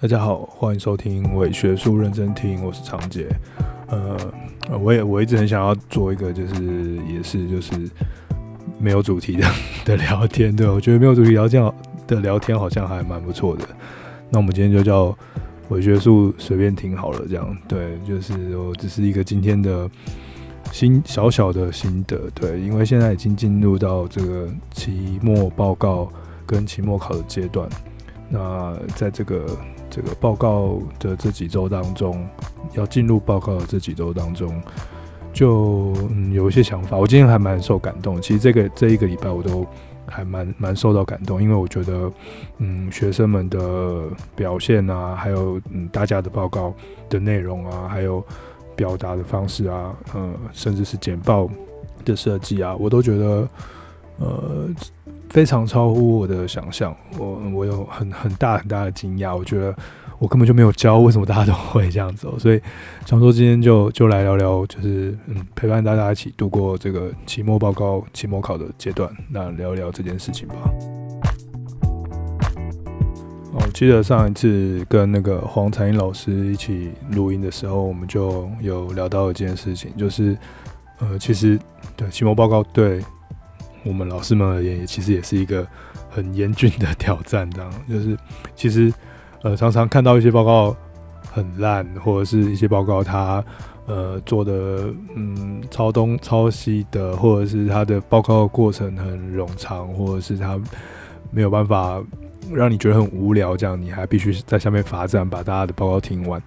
大家好，欢迎收听伪学术认真听，我是长杰。呃，我也我一直很想要做一个，就是也是就是没有主题的 的聊天，对，我觉得没有主题聊天的聊天好像还蛮不错的。那我们今天就叫伪学术随便听好了，这样对，就是我只是一个今天的新小小的心得，对，因为现在已经进入到这个期末报告跟期末考的阶段，那在这个。这个报告的这几周当中，要进入报告的这几周当中，就、嗯、有一些想法。我今天还蛮受感动。其实这个这一个礼拜我都还蛮蛮受到感动，因为我觉得，嗯，学生们的表现啊，还有嗯大家的报告的内容啊，还有表达的方式啊，呃，甚至是简报的设计啊，我都觉得，呃。非常超乎我的想象，我我有很很大很大的惊讶，我觉得我根本就没有教，为什么大家都会这样子？所以想说今天就就来聊聊，就是嗯陪伴大家一起度过这个期末报告、期末考的阶段，那聊聊这件事情吧。我记得上一次跟那个黄彩英老师一起录音的时候，我们就有聊到一件事情，就是呃，其实对期末报告对。我们老师们而言，也其实也是一个很严峻的挑战。这样，就是其实呃，常常看到一些报告很烂，或者是一些报告他呃做的嗯抄东抄西的，或者是他的报告过程很冗长，或者是他没有办法让你觉得很无聊，这样你还必须在下面罚站把大家的报告听完。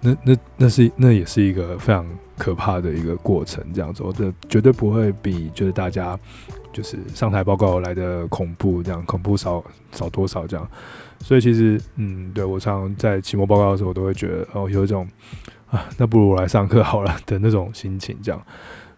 那那那是那也是一个非常可怕的一个过程。这样子，我觉得绝对不会比就是大家。就是上台报告来的恐怖，这样恐怖少少多少这样，所以其实嗯，对我常常在期末报告的时候，我都会觉得哦，有一种啊，那不如我来上课好了的那种心情这样。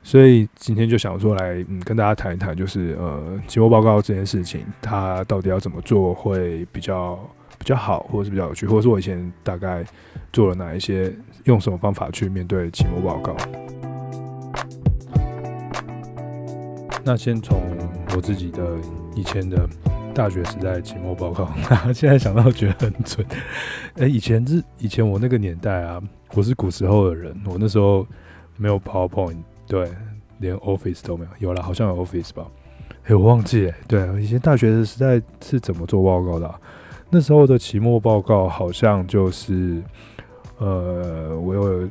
所以今天就想说来嗯，跟大家谈一谈，就是呃，期末报告这件事情，它到底要怎么做会比较比较好，或者是比较有趣，或者是我以前大概做了哪一些，用什么方法去面对期末报告。那先从我自己的以前的大学时代期末报告，现在想到觉得很蠢。哎，以前是以前我那个年代啊，我是古时候的人，我那时候没有 PowerPoint，对，连 Office 都没有，有了好像有 Office 吧？哎，我忘记了。对，以前大学的时代是怎么做报告的？那时候的期末报告好像就是，呃，我有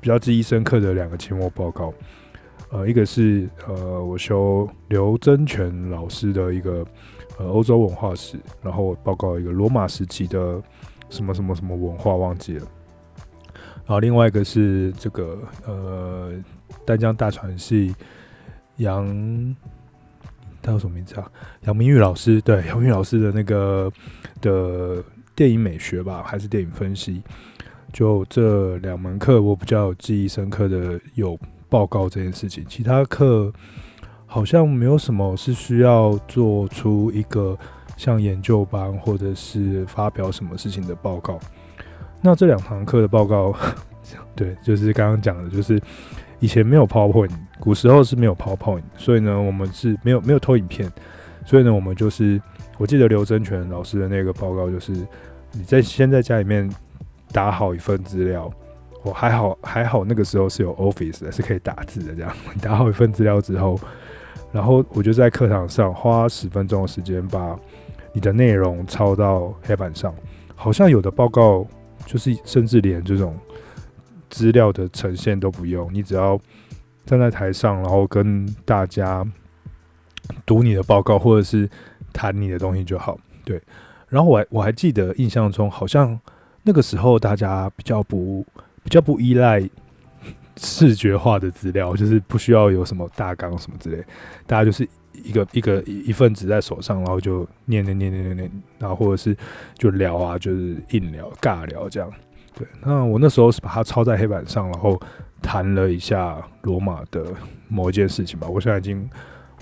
比较记忆深刻的两个期末报告。呃，一个是呃，我修刘增全老师的一个呃欧洲文化史，然后我报告一个罗马时期的什么什么什么文化忘记了。然后另外一个是这个呃，丹江大传系杨，他叫什么名字啊？杨明玉老师，对，杨明玉老师的那个的电影美学吧，还是电影分析？就这两门课，我比较记忆深刻的有。报告这件事情，其他课好像没有什么是需要做出一个像研究班或者是发表什么事情的报告。那这两堂课的报告，对，就是刚刚讲的，就是以前没有 PowerPoint，古时候是没有 PowerPoint，所以呢，我们是没有没有投影片，所以呢，我们就是我记得刘真全老师的那个报告，就是你在先在家里面打好一份资料。我还好，还好那个时候是有 Office 的，是可以打字的。这样 打好一份资料之后，然后我就在课堂上花十分钟的时间把你的内容抄到黑板上。好像有的报告就是甚至连这种资料的呈现都不用，你只要站在台上，然后跟大家读你的报告或者是谈你的东西就好。对，然后我还我还记得印象中好像那个时候大家比较不。比较不依赖视觉化的资料，就是不需要有什么大纲什么之类，大家就是一个一个一份纸在手上，然后就念念念念念念，然后或者是就聊啊，就是硬聊尬聊这样。对，那我那时候是把它抄在黑板上，然后谈了一下罗马的某一件事情吧，我现在已经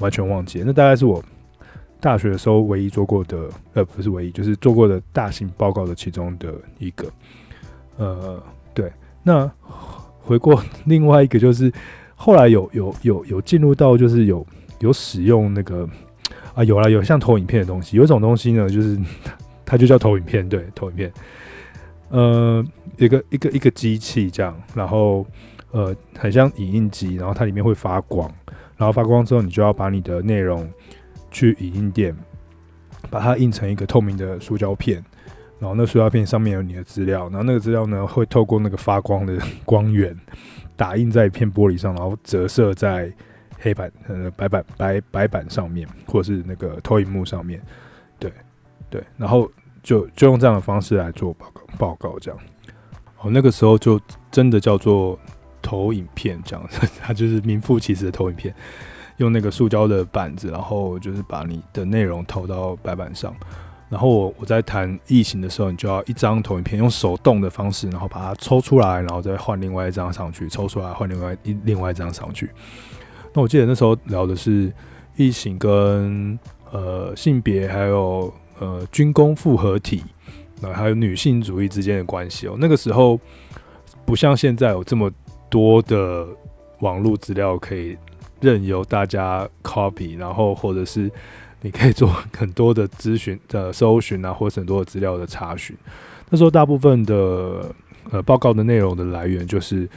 完全忘记了。那大概是我大学的时候唯一做过的，呃，不是唯一，就是做过的大型报告的其中的一个，呃，对。那回过 另外一个，就是后来有有有有进入到，就是有有使用那个啊，有了有像投影片的东西，有一种东西呢，就是 它就叫投影片，对，投影片。呃，一个一个一个机器这样，然后呃，很像影印机，然后它里面会发光，然后发光之后，你就要把你的内容去影印店，把它印成一个透明的塑胶片，然后那塑胶片上面有你的资料，然后那个资料呢会透过那个发光的光源打印在一片玻璃上，然后折射在黑板呃白板白白板上面，或者是那个投影幕上面，对对，然后就就用这样的方式来做报告报告这样，哦那个时候就真的叫做投影片这样，它就是名副其实的投影片，用那个塑胶的板子，然后就是把你的内容投到白板上，然后我我在谈异形的时候，你就要一张投影片用手动的方式，然后把它抽出来，然后再换另外一张上去，抽出来换另外一另外一张上去。那我记得那时候聊的是异形跟呃性别，还有呃军工复合体，啊，还有女性主义之间的关系哦。那个时候不像现在有这么多的网络资料可以任由大家 copy，然后或者是你可以做很多的咨询的搜寻啊，或者很多的资料的查询。那时候大部分的呃报告的内容的来源就是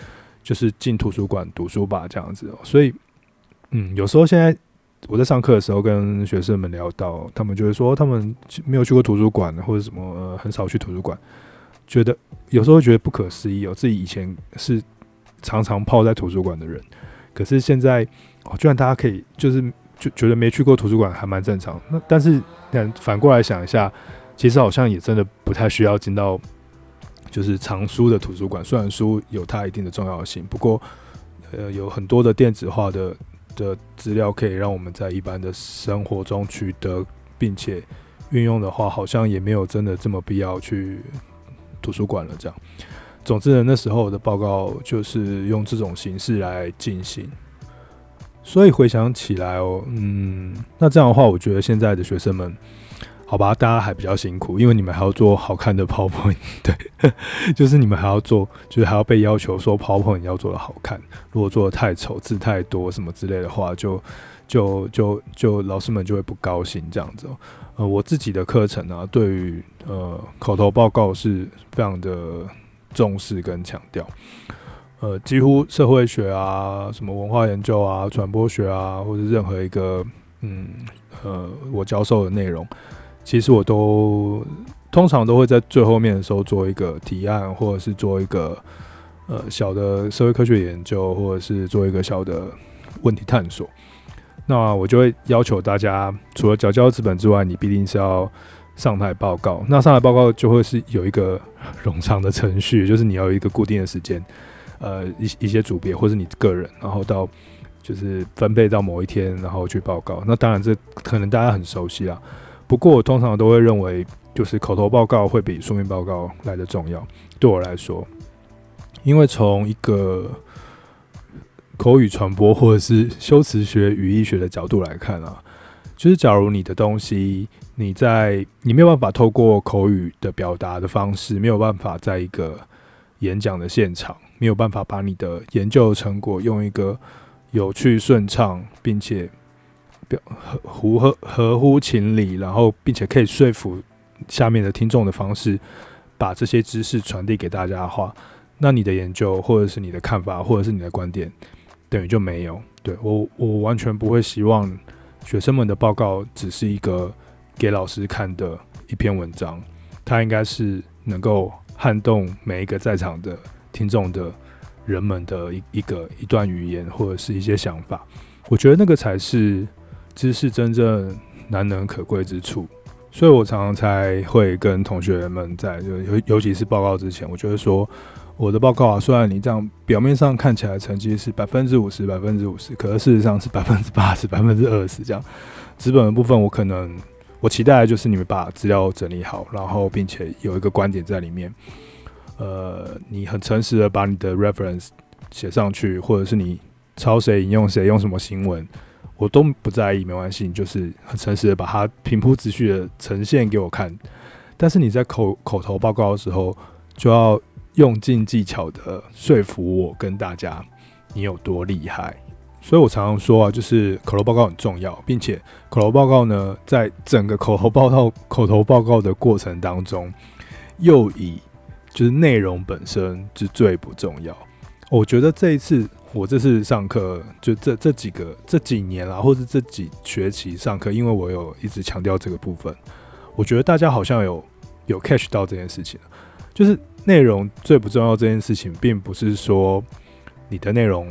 就是进图书馆读书吧这样子，所以。嗯，有时候现在我在上课的时候跟学生们聊到，他们就会说他们没有去过图书馆或者什么，很少去图书馆，觉得有时候觉得不可思议哦，自己以前是常常泡在图书馆的人，可是现在哦，居然大家可以就是就觉得没去过图书馆还蛮正常。那但是反过来想一下，其实好像也真的不太需要进到就是藏书的图书馆，虽然书有它一定的重要性，不过呃有很多的电子化的。的资料可以让我们在一般的生活中取得，并且运用的话，好像也没有真的这么必要去图书馆了。这样，总之呢，那时候我的报告就是用这种形式来进行。所以回想起来哦，嗯，那这样的话，我觉得现在的学生们。好吧，大家还比较辛苦，因为你们还要做好看的 PowerPoint，对，就是你们还要做，就是还要被要求说 PPT 要做的好看。如果做的太丑、字太多什么之类的话，就就就就老师们就会不高兴这样子。哦呃，我自己的课程呢、对于呃口头报告是非常的重视跟强调。呃，几乎社会学啊、什么文化研究啊、传播学啊，或者任何一个嗯呃我教授的内容。其实我都通常都会在最后面的时候做一个提案，或者是做一个呃小的社会科学研究，或者是做一个小的问题探索。那我就会要求大家，除了缴交资本之外，你必定是要上台报告。那上台报告就会是有一个 冗长的程序，就是你要有一个固定的时间，呃，一一些组别或是你个人，然后到就是分配到某一天，然后去报告。那当然这可能大家很熟悉啊。不过我通常都会认为，就是口头报告会比书面报告来的重要。对我来说，因为从一个口语传播或者是修辞学、语义学的角度来看啊，就是假如你的东西你在你没有办法透过口语的表达的方式，没有办法在一个演讲的现场，没有办法把你的研究成果用一个有趣、顺畅，并且合合合合乎情理，然后并且可以说服下面的听众的方式，把这些知识传递给大家的话，那你的研究或者是你的看法或者是你的观点，等于就没有。对，我，我完全不会希望学生们的报告只是一个给老师看的一篇文章，它应该是能够撼动每一个在场的听众的人们的一一个一段语言或者是一些想法。我觉得那个才是。知识真正难能可贵之处，所以我常常才会跟同学们在就尤尤其是报告之前，我觉得说我的报告啊，虽然你这样表面上看起来成绩是百分之五十、百分之五十，可是事实上是百分之八十、百分之二十这样。纸本的部分，我可能我期待的就是你们把资料整理好，然后并且有一个观点在里面。呃，你很诚实的把你的 reference 写上去，或者是你抄谁引用谁用什么新闻。我都不在意，没关系，你就是很诚实的把它平铺直叙的呈现给我看。但是你在口口头报告的时候，就要用尽技巧的说服我跟大家你有多厉害。所以我常常说啊，就是口头报告很重要，并且口头报告呢，在整个口头报告口头报告的过程当中，又以就是内容本身是最不重要。我觉得这一次我这次上课，就这这几个这几年啦，或者这几学期上课，因为我有一直强调这个部分，我觉得大家好像有有 catch 到这件事情，就是内容最不重要这件事情，并不是说你的内容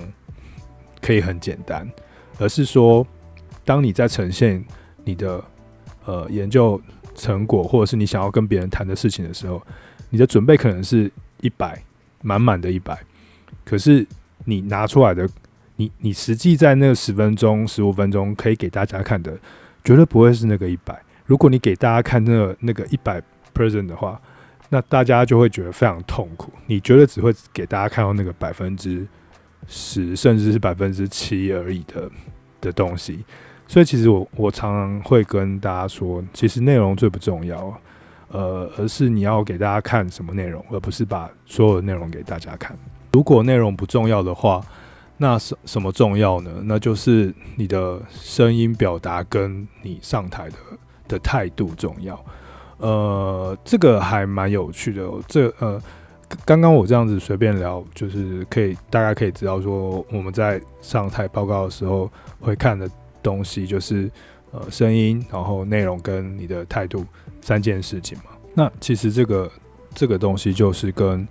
可以很简单，而是说当你在呈现你的呃研究成果，或者是你想要跟别人谈的事情的时候，你的准备可能是一百满满的一百。可是你拿出来的，你你实际在那十分钟、十五分钟可以给大家看的，绝对不会是那个一百。如果你给大家看那个那个一百 percent 的话，那大家就会觉得非常痛苦。你绝对只会给大家看到那个百分之十，甚至是百分之七而已的的东西。所以其实我我常常会跟大家说，其实内容最不重要，呃，而是你要给大家看什么内容，而不是把所有的内容给大家看。如果内容不重要的话，那什什么重要呢？那就是你的声音表达跟你上台的的态度重要。呃，这个还蛮有趣的。这呃，刚刚我这样子随便聊，就是可以大家可以知道说，我们在上台报告的时候会看的东西，就是呃声音，然后内容跟你的态度三件事情嘛。那其实这个这个东西就是跟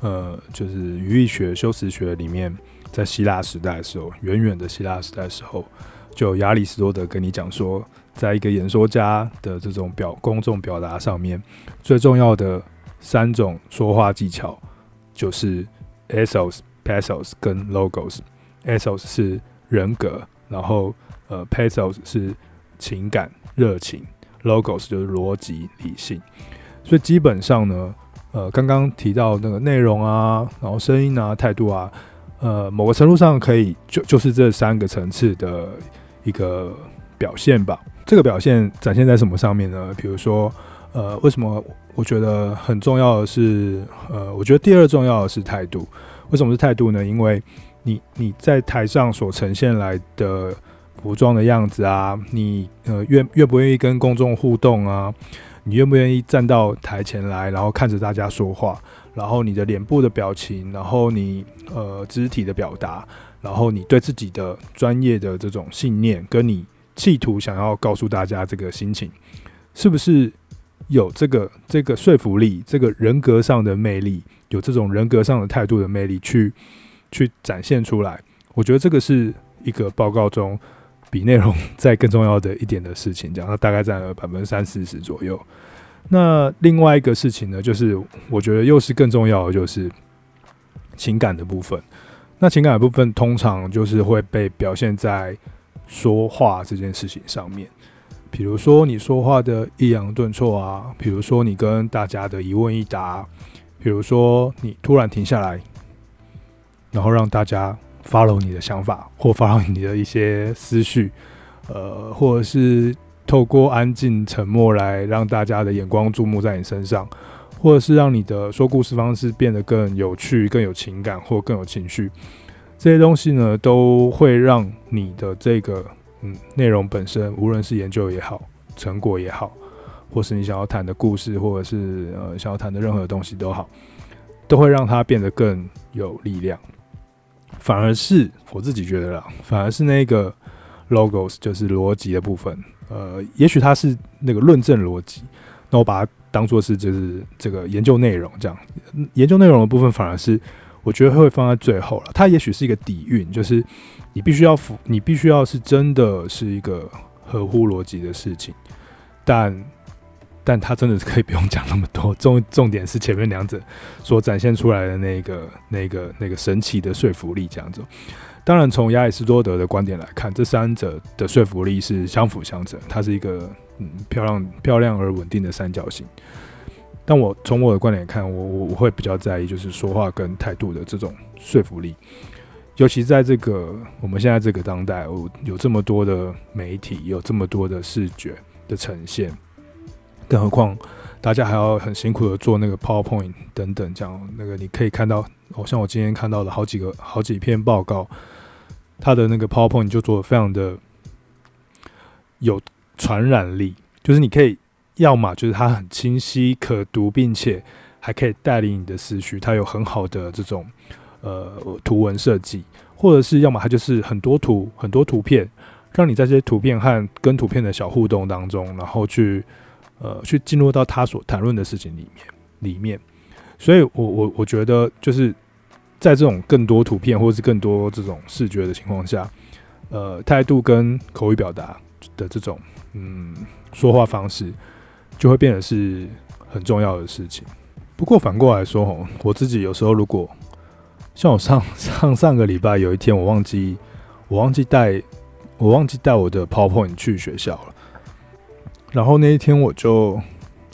呃，就是语义学、修辞学里面，在希腊时代的时候，远远的希腊时代的时候，就亚里士多德跟你讲说，在一个演说家的这种表公众表达上面，最重要的三种说话技巧就是 ethos、pathos 跟 logos。ethos 是人格，然后呃 pathos 是情感、热情，logos 就是逻辑、理性。所以基本上呢。呃，刚刚提到那个内容啊，然后声音啊，态度啊，呃，某个程度上可以就就是这三个层次的一个表现吧。这个表现展现在什么上面呢？比如说，呃，为什么我觉得很重要的是，呃，我觉得第二重要的是态度。为什么是态度呢？因为你你在台上所呈现来的服装的样子啊，你呃愿愿不愿意跟公众互动啊？你愿不愿意站到台前来，然后看着大家说话，然后你的脸部的表情，然后你呃肢体的表达，然后你对自己的专业的这种信念，跟你企图想要告诉大家这个心情，是不是有这个这个说服力，这个人格上的魅力，有这种人格上的态度的魅力去去展现出来？我觉得这个是一个报告中。比内容再更重要的一点的事情，这样，它大概占了百分之三四十左右。那另外一个事情呢，就是我觉得又是更重要的，就是情感的部分。那情感的部分通常就是会被表现在说话这件事情上面，比如说你说话的抑扬顿挫啊，比如说你跟大家的一问一答，比如说你突然停下来，然后让大家。Follow 你的想法，或 follow 你的一些思绪，呃，或者是透过安静沉默来让大家的眼光注目在你身上，或者是让你的说故事方式变得更有趣、更有情感或更有情绪，这些东西呢，都会让你的这个嗯内容本身，无论是研究也好，成果也好，或是你想要谈的故事，或者是呃想要谈的任何东西都好，都会让它变得更有力量。反而是我自己觉得啦，反而是那个 logos 就是逻辑的部分，呃，也许它是那个论证逻辑，那我把它当做是就是这个研究内容这样，研究内容的部分反而是我觉得会放在最后了。它也许是一个底蕴，就是你必须要符，你必须要是真的是一个合乎逻辑的事情，但。但他真的是可以不用讲那么多，重重点是前面两者所展现出来的那个、那个、那个神奇的说服力这样子。当然，从亚里士多德的观点来看，这三者的说服力是相辅相成，它是一个嗯漂亮、漂亮而稳定的三角形。但我从我的观点看，我我我会比较在意就是说话跟态度的这种说服力，尤其在这个我们现在这个当代，有有这么多的媒体，有这么多的视觉的呈现。更何况，大家还要很辛苦的做那个 PowerPoint 等等，这样那个你可以看到，好像我今天看到了好几个、好几篇报告，它的那个 PowerPoint 就做的非常的有传染力，就是你可以要么就是它很清晰可读，并且还可以带领你的思绪，它有很好的这种呃图文设计，或者是要么它就是很多图很多图片，让你在这些图片和跟图片的小互动当中，然后去呃去进入到他所谈论的事情里面里面。所以我我我觉得就是在这种更多图片或者是更多这种视觉的情况下，呃，态度跟口语表达的这种嗯说话方式，就会变得是很重要的事情。不过反过来说吼，我自己有时候如果像我上 上上个礼拜有一天我忘记我忘记带我忘记带我的 PowerPoint 去学校了，然后那一天我就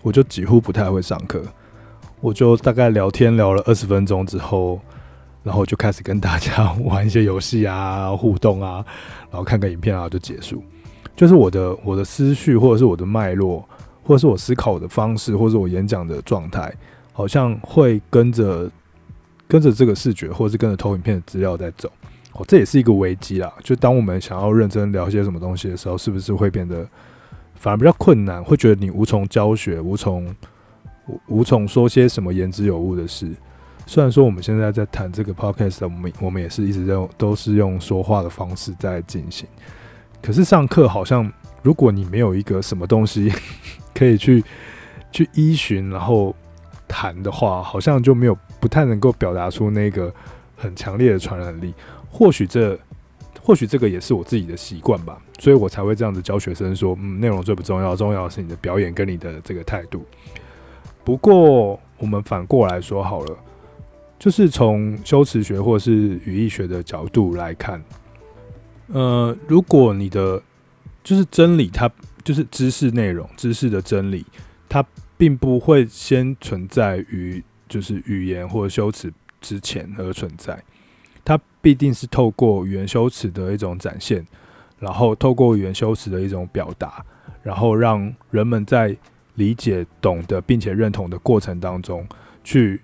我就几乎不太会上课，我就大概聊天聊了二十分钟之后，然后就开始跟大家玩一些游戏啊互动啊，然后看个影片啊就结束，就是我的我的思绪或者是我的脉络，或者是我思考的方式，或者是我演讲的状态。好像会跟着跟着这个视觉，或者是跟着投影片的资料在走，哦，这也是一个危机啦。就当我们想要认真聊些什么东西的时候，是不是会变得反而比较困难？会觉得你无从教学，无从无无从说些什么言之有物的事。虽然说我们现在在谈这个 podcast，我们我们也是一直在都是用说话的方式在进行。可是上课好像，如果你没有一个什么东西 可以去去依循，然后。谈的话，好像就没有不太能够表达出那个很强烈的传染力。或许这，或许这个也是我自己的习惯吧，所以我才会这样子教学生说：嗯，内容最不重要，重要的是你的表演跟你的这个态度。不过，我们反过来说好了，就是从修辞学或是语义学的角度来看，呃，如果你的就是真理，它就是知识内容、知识的真理，它。并不会先存在于就是语言或修辞之前而存在，必定是透过语言修辞的一种展现，然后透过语言修辞的一种表达，然后让人们在理解、懂得并且认同的过程当中，去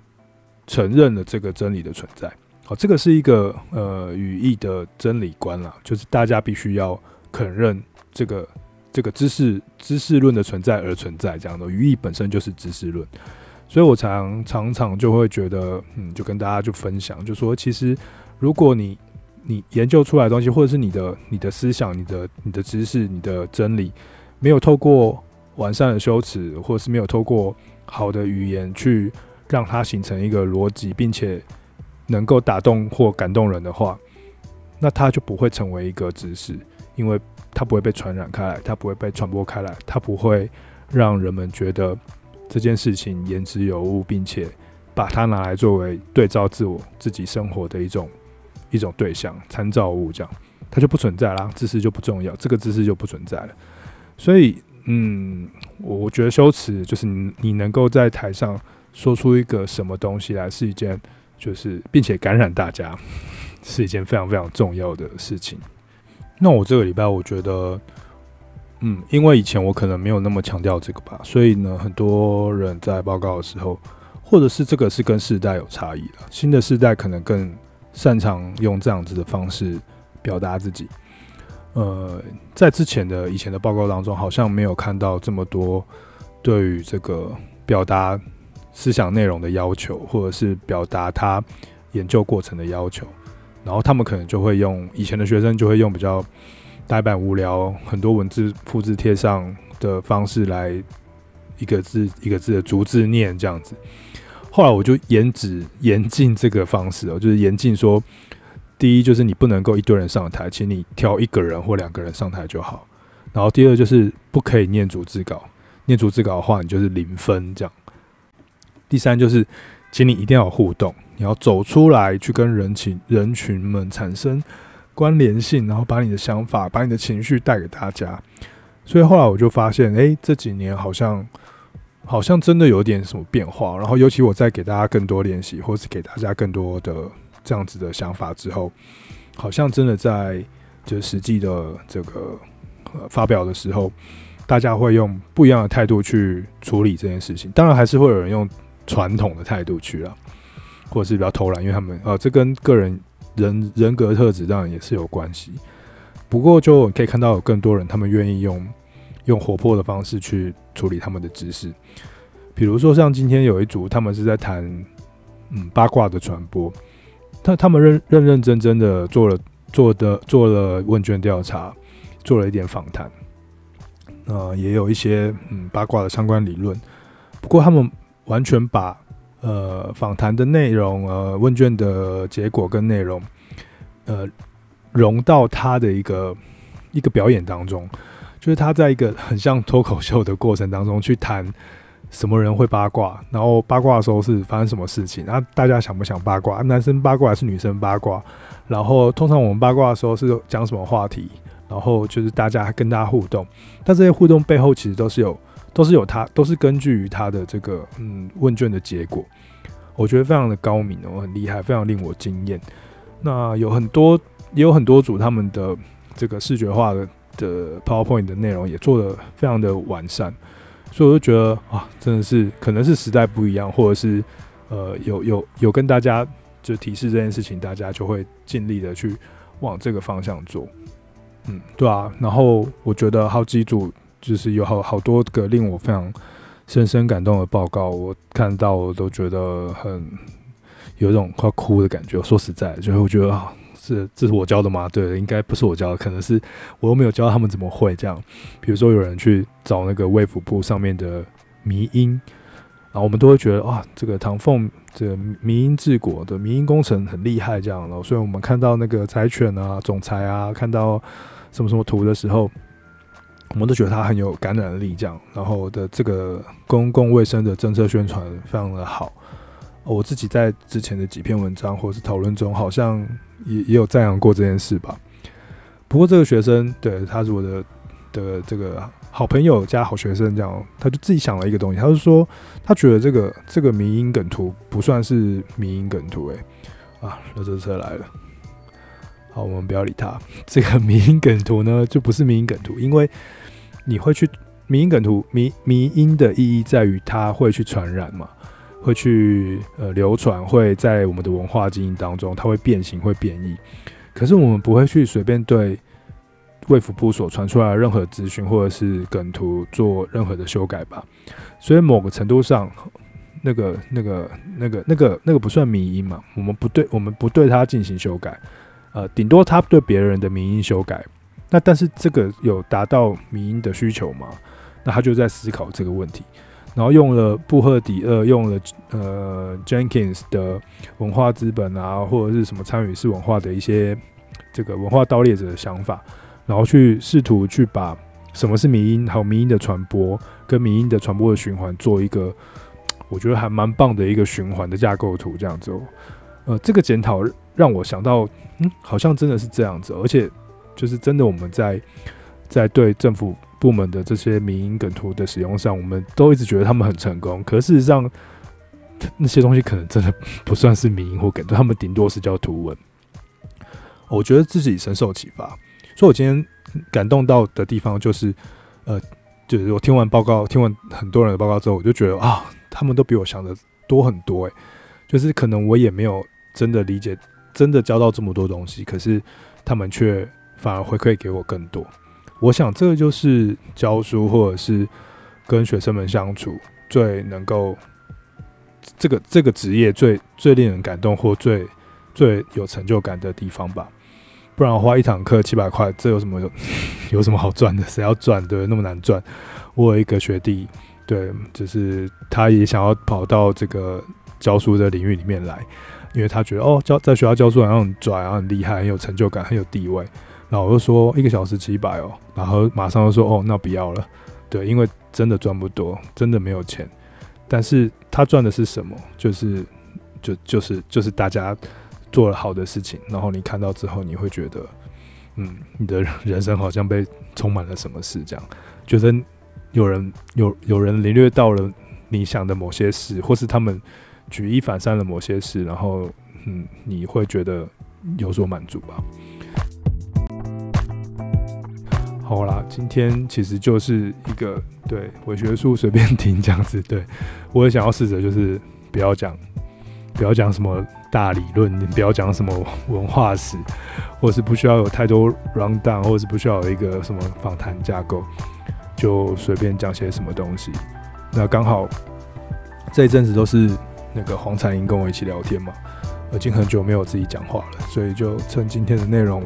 承认了这个真理的存在。好，这个是一个呃语义的真理观啦，就是大家必须要肯认这个。这个知识知识论的存在而存在，这样的语义本身就是知识论，所以我常常常就会觉得，嗯，就跟大家就分享，就说其实如果你你研究出来的东西，或者是你的你的思想、你的你的知识、你的真理，没有透过完善的修辞，或者是没有透过好的语言去让它形成一个逻辑，并且能够打动或感动人的话，那它就不会成为一个知识，因为。它不会被传染开来，它不会被传播开来，它不会让人们觉得这件事情言之有物，并且把它拿来作为对照自我自己生活的一种一种对象参照物，这样它就不存在啦，知识就不重要，这个知识就不存在了。所以，嗯，我我觉得修辞就是你你能够在台上说出一个什么东西来，是一件就是并且感染大家，是一件非常非常重要的事情。那我这个礼拜，我觉得，嗯，因为以前我可能没有那么强调这个吧，所以呢，很多人在报告的时候，或者是这个是跟世代有差异了，新的世代可能更擅长用这样子的方式表达自己。呃，在之前的以前的报告当中，好像没有看到这么多对于这个表达思想内容的要求，或者是表达他研究过程的要求。然后他们可能就会用以前的学生就会用比较呆板无聊、很多文字复制贴上的方式来一个字一个字的逐字念这样子。后来我就严止严禁这个方式哦，就是严禁说，第一就是你不能够一堆人上台，请你挑一个人或两个人上台就好。然后第二就是不可以念逐字稿，念逐字稿的话你就是零分这样。第三就是，请你一定要有互动。你要走出来，去跟人群人群们产生关联性，然后把你的想法、把你的情绪带给大家。所以后来我就发现，诶，这几年好像好像真的有点什么变化。然后尤其我在给大家更多练习，或是给大家更多的这样子的想法之后，好像真的在就实际的这个发表的时候，大家会用不一样的态度去处理这件事情。当然，还是会有人用传统的态度去了。或者是比较偷懒，因为他们呃，这跟个人人人格特质当然也是有关系。不过就可以看到有更多人，他们愿意用用活泼的方式去处理他们的知识。比如说像今天有一组，他们是在谈嗯八卦的传播，他他们认认认真真的做了做的做了问卷调查，做了一点访谈，呃，也有一些嗯八卦的相关理论。不过他们完全把呃访谈的内容、呃问卷的结果跟内容，呃融到他的一个一个表演当中，就是他在一个很像脱口秀的过程当中去谈。什么人会八卦？然后八卦的时候是发生什么事情？那大家想不想八卦？男生八卦还是女生八卦？然后通常我们八卦的时候是讲什么话题？然后就是大家跟大家互动。但这些互动背后其实都是有，都是有他，都是根据于他的这个嗯问卷的结果。我觉得非常的高明哦，很厉害，非常令我惊艳。那有很多，也有很多组他们的这个视觉化的的 PowerPoint 的内容也做得非常的完善。所以我就觉得啊，真的是可能是时代不一样，或者是呃有有有跟大家就提示这件事情，大家就会尽力的去往这个方向做。嗯，对啊。然后我觉得好几组就是有好好多个令我非常深深感动的报告，我看到我都觉得很有一种快哭的感觉。说实在，就是我觉得啊。是，这是我教的吗？对，应该不是我教的，可能是我又没有教他们怎么会这样。比如说有人去找那个卫福部上面的迷音，然后我们都会觉得哇，这个唐凤这个迷音治国的迷音工程很厉害这样。然后所以我们看到那个柴犬啊、总裁啊，看到什么什么图的时候，我们都觉得他很有感染力这样。然后的这个公共卫生的政策宣传非常的好。我自己在之前的几篇文章或者是讨论中，好像也也有赞扬过这件事吧。不过这个学生，对，他是我的的这个好朋友加好学生，这样，他就自己想了一个东西，他就说他觉得这个这个迷因梗图不算是迷因梗图，诶，啊，垃圾车来了，好，我们不要理他。这个迷因梗图呢，就不是迷因梗图，因为你会去迷因梗图，迷迷因的意义在于它会去传染嘛。会去呃流传，会在我们的文化经营当中，它会变形，会变异。可是我们不会去随便对卫福部所传出来的任何资讯或者是梗图做任何的修改吧。所以某个程度上，那个、那个、那个、那个、那个不算迷因嘛？我们不对，我们不对它进行修改。呃，顶多他对别人的迷因修改。那但是这个有达到迷因的需求吗？那他就在思考这个问题。然后用了布赫迪厄，用了呃 Jenkins 的文化资本啊，或者是什么参与式文化的一些这个文化盗猎者的想法，然后去试图去把什么是民音，还有民音的传播跟民音的传播的循环做一个，我觉得还蛮棒的一个循环的架构图这样子。呃，这个检讨让我想到，嗯，好像真的是这样子，而且就是真的我们在在对政府。部门的这些民营梗图的使用上，我们都一直觉得他们很成功。可事实上，那些东西可能真的不算是民营或梗图，他们顶多是叫图文。我觉得自己深受启发，所以我今天感动到的地方就是，呃，就是我听完报告，听完很多人的报告之后，我就觉得啊，他们都比我想的多很多。诶，就是可能我也没有真的理解，真的教到这么多东西，可是他们却反而回馈给我更多。我想，这个就是教书或者是跟学生们相处最能够这个这个职业最最令人感动或最最有成就感的地方吧。不然花一堂课七百块，这有什么 有什么好赚的？谁要赚？对，那么难赚。我有一个学弟，对，就是他也想要跑到这个教书的领域里面来，因为他觉得哦，教在学校教书好像很拽，然后很厉害，很有成就感，很有地位。然后我就说一个小时几百哦，然后马上就说哦，那不要了，对，因为真的赚不多，真的没有钱。但是他赚的是什么？就是就就是就是大家做了好的事情，然后你看到之后，你会觉得，嗯，你的人生好像被充满了什么事，这样觉得有人有有人领略到了你想的某些事，或是他们举一反三的某些事，然后嗯，你会觉得有所满足吧。好啦，今天其实就是一个对伪学术随便听这样子。对我也想要试着，就是不要讲，不要讲什么大理论，你不要讲什么文化史，或是不需要有太多 rundown，或是不需要有一个什么访谈架构，就随便讲些什么东西。那刚好这一阵子都是那个黄彩英跟我一起聊天嘛，已经很久没有自己讲话了，所以就趁今天的内容，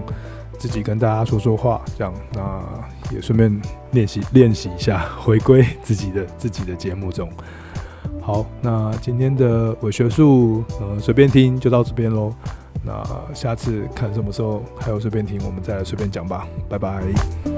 自己跟大家说说话，这样那也顺便练习练习一下，回归自己的自己的节目中。好，那今天的伪学术，呃，随便听就到这边喽。那下次看什么时候还有随便听，我们再来随便讲吧。拜拜。